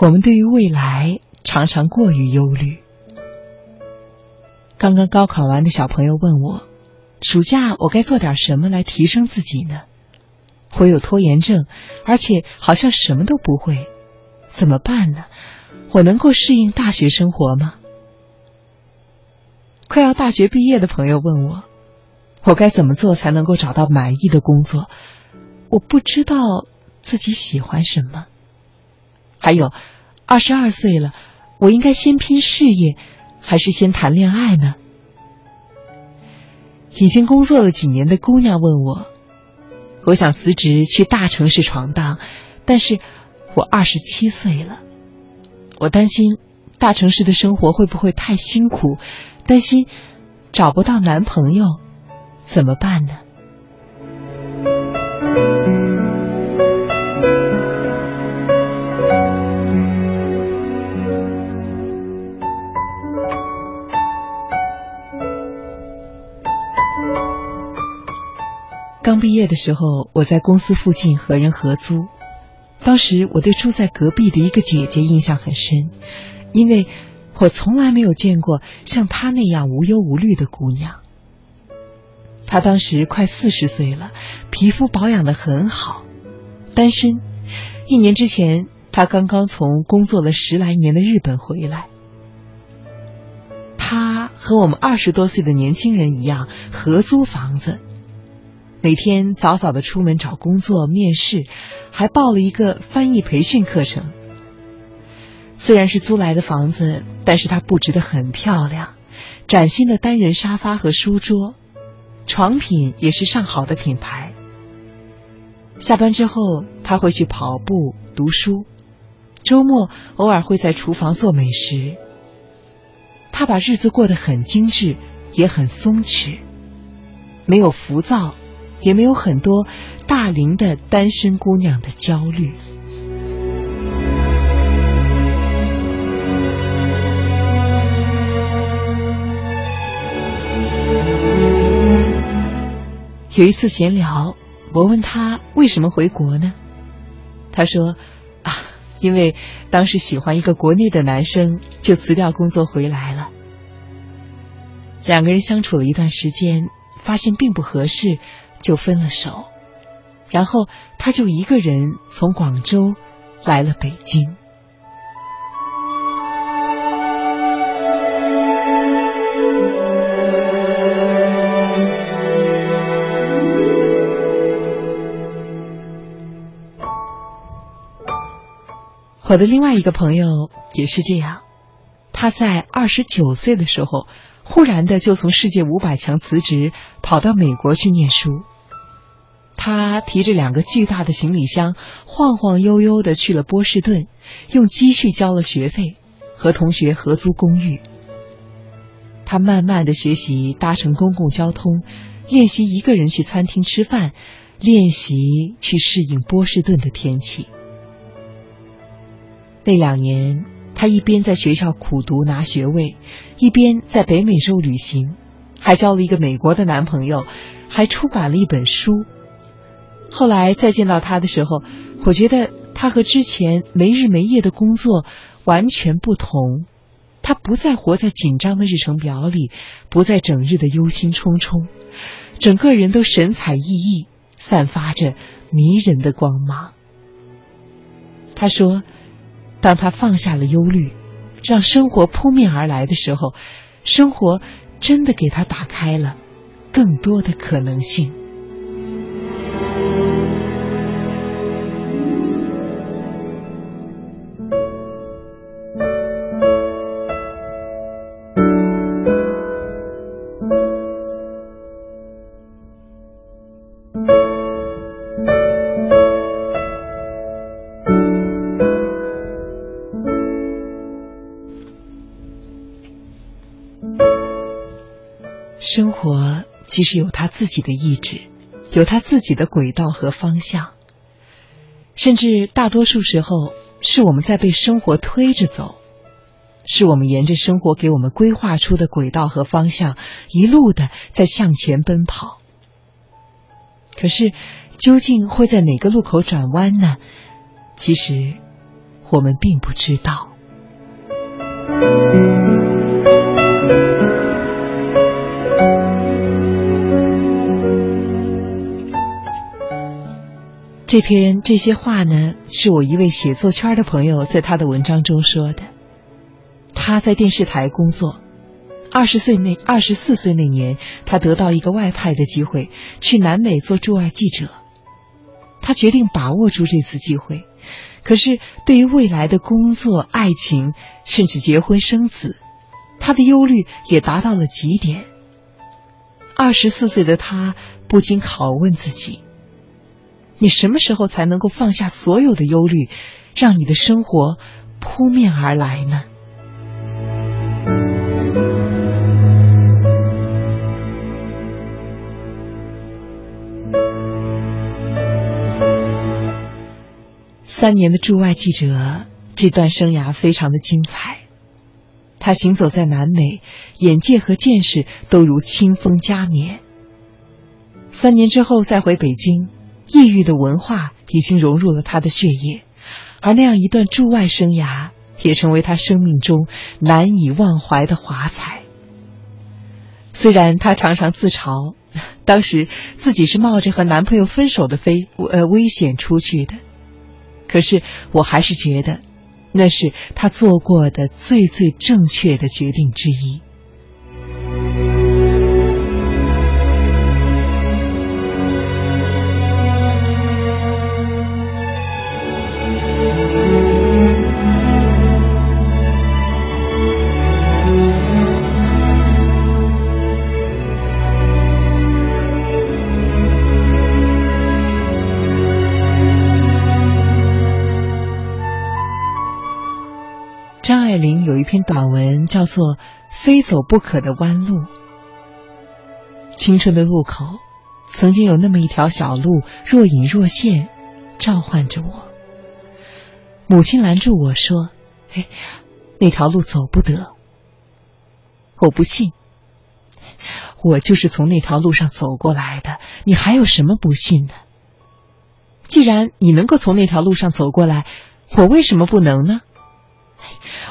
我们对于未来常常过于忧虑。刚刚高考完的小朋友问我，暑假我该做点什么来提升自己呢？我有拖延症，而且好像什么都不会，怎么办呢？我能够适应大学生活吗？快要大学毕业的朋友问我，我该怎么做才能够找到满意的工作？我不知道自己喜欢什么。还有，二十二岁了，我应该先拼事业，还是先谈恋爱呢？已经工作了几年的姑娘问我，我想辞职去大城市闯荡，但是我二十七岁了，我担心大城市的生活会不会太辛苦。担心找不到男朋友，怎么办呢？刚毕业的时候，我在公司附近和人合租，当时我对住在隔壁的一个姐姐印象很深，因为。我从来没有见过像她那样无忧无虑的姑娘。她当时快四十岁了，皮肤保养的很好，单身。一年之前，她刚刚从工作了十来年的日本回来。她和我们二十多岁的年轻人一样，合租房子，每天早早的出门找工作、面试，还报了一个翻译培训课程。虽然是租来的房子，但是它布置的很漂亮，崭新的单人沙发和书桌，床品也是上好的品牌。下班之后，他会去跑步、读书，周末偶尔会在厨房做美食。他把日子过得很精致，也很松弛，没有浮躁，也没有很多大龄的单身姑娘的焦虑。有一次闲聊，我问他为什么回国呢？他说：“啊，因为当时喜欢一个国内的男生，就辞掉工作回来了。两个人相处了一段时间，发现并不合适，就分了手。然后他就一个人从广州来了北京。”我的另外一个朋友也是这样，他在二十九岁的时候，忽然的就从世界五百强辞职，跑到美国去念书。他提着两个巨大的行李箱，晃晃悠悠的去了波士顿，用积蓄交了学费，和同学合租公寓。他慢慢的学习搭乘公共交通，练习一个人去餐厅吃饭，练习去适应波士顿的天气。那两年，他一边在学校苦读拿学位，一边在北美洲旅行，还交了一个美国的男朋友，还出版了一本书。后来再见到他的时候，我觉得他和之前没日没夜的工作完全不同。他不再活在紧张的日程表里，不再整日的忧心忡忡，整个人都神采奕奕，散发着迷人的光芒。他说。当他放下了忧虑，让生活扑面而来的时候，生活真的给他打开了更多的可能性。生活其实有他自己的意志，有他自己的轨道和方向，甚至大多数时候是我们在被生活推着走，是我们沿着生活给我们规划出的轨道和方向一路的在向前奔跑。可是，究竟会在哪个路口转弯呢？其实，我们并不知道。这篇这些话呢，是我一位写作圈的朋友在他的文章中说的。他在电视台工作，二十岁那二十四岁那年，他得到一个外派的机会，去南美做驻外记者。他决定把握住这次机会，可是对于未来的工作、爱情，甚至结婚生子，他的忧虑也达到了极点。二十四岁的他不禁拷问自己。你什么时候才能够放下所有的忧虑，让你的生活扑面而来呢？三年的驻外记者，这段生涯非常的精彩。他行走在南美，眼界和见识都如清风加冕。三年之后再回北京。异域的文化已经融入了他的血液，而那样一段驻外生涯也成为他生命中难以忘怀的华彩。虽然他常常自嘲，当时自己是冒着和男朋友分手的飞呃危险出去的，可是我还是觉得，那是他做过的最最正确的决定之一。张爱玲有一。篇短文叫做《非走不可的弯路》。青春的路口，曾经有那么一条小路，若隐若现，召唤着我。母亲拦住我说：“哎，那条路走不得。”我不信，我就是从那条路上走过来的。你还有什么不信的？既然你能够从那条路上走过来，我为什么不能呢？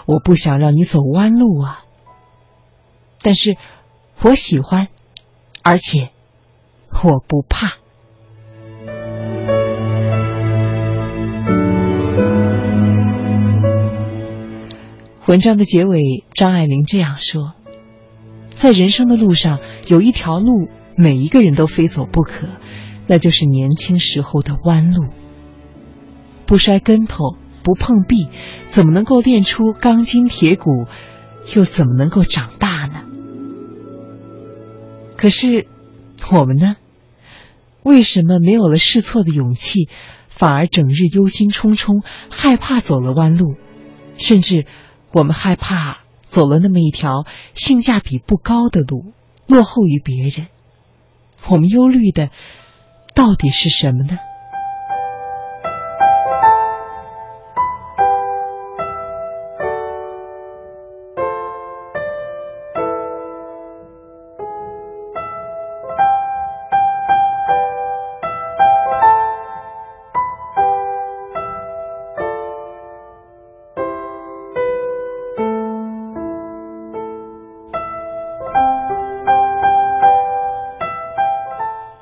我不想让你走弯路啊，但是我喜欢，而且我不怕。文章的结尾，张爱玲这样说：“在人生的路上，有一条路，每一个人都非走不可，那就是年轻时候的弯路，不摔跟头。”不碰壁，怎么能够练出钢筋铁骨？又怎么能够长大呢？可是我们呢？为什么没有了试错的勇气，反而整日忧心忡忡，害怕走了弯路？甚至我们害怕走了那么一条性价比不高的路，落后于别人。我们忧虑的到底是什么呢？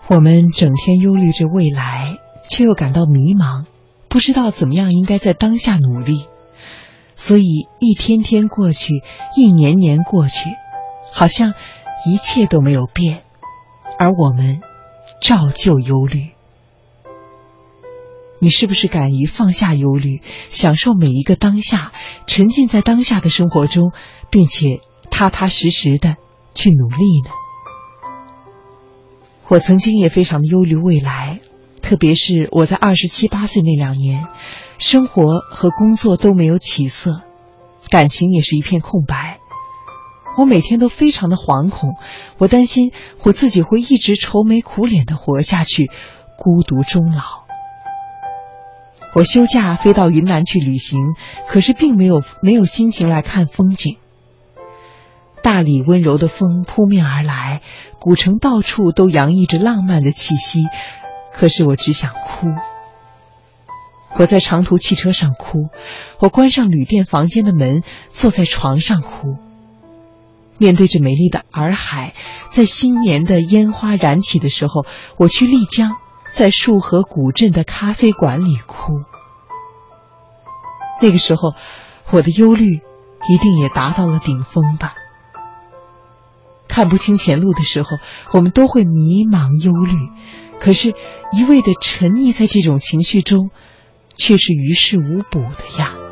我们整天忧虑着未来，却又感到迷茫，不知道怎么样应该在当下努力，所以一天天过去，一年年过去，好像一切都没有变，而我们照旧忧虑。你是不是敢于放下忧虑，享受每一个当下，沉浸在当下的生活中，并且踏踏实实的去努力呢？我曾经也非常的忧虑未来，特别是我在二十七八岁那两年，生活和工作都没有起色，感情也是一片空白。我每天都非常的惶恐，我担心我自己会一直愁眉苦脸的活下去，孤独终老。我休假飞到云南去旅行，可是并没有没有心情来看风景。大理温柔的风扑面而来，古城到处都洋溢着浪漫的气息，可是我只想哭。我在长途汽车上哭，我关上旅店房间的门，坐在床上哭。面对着美丽的洱海，在新年的烟花燃起的时候，我去丽江，在束河古镇的咖啡馆里哭。那个时候，我的忧虑一定也达到了顶峰吧。看不清前路的时候，我们都会迷茫忧虑，可是，一味的沉溺在这种情绪中。却是于事无补的呀。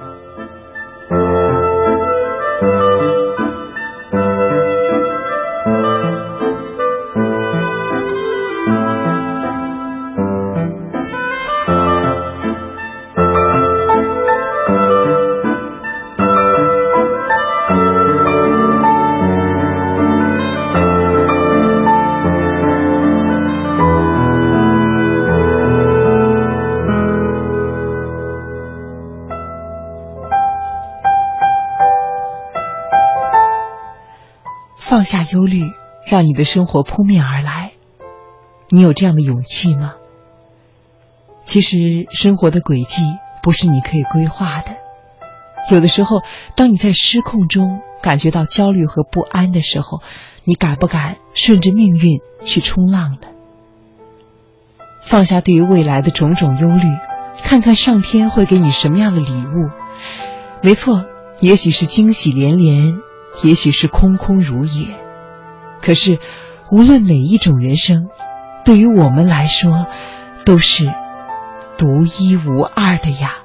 放下忧虑，让你的生活扑面而来。你有这样的勇气吗？其实生活的轨迹不是你可以规划的。有的时候，当你在失控中感觉到焦虑和不安的时候，你敢不敢顺着命运去冲浪呢？放下对于未来的种种忧虑，看看上天会给你什么样的礼物。没错，也许是惊喜连连。也许是空空如也，可是无论哪一种人生，对于我们来说，都是独一无二的呀。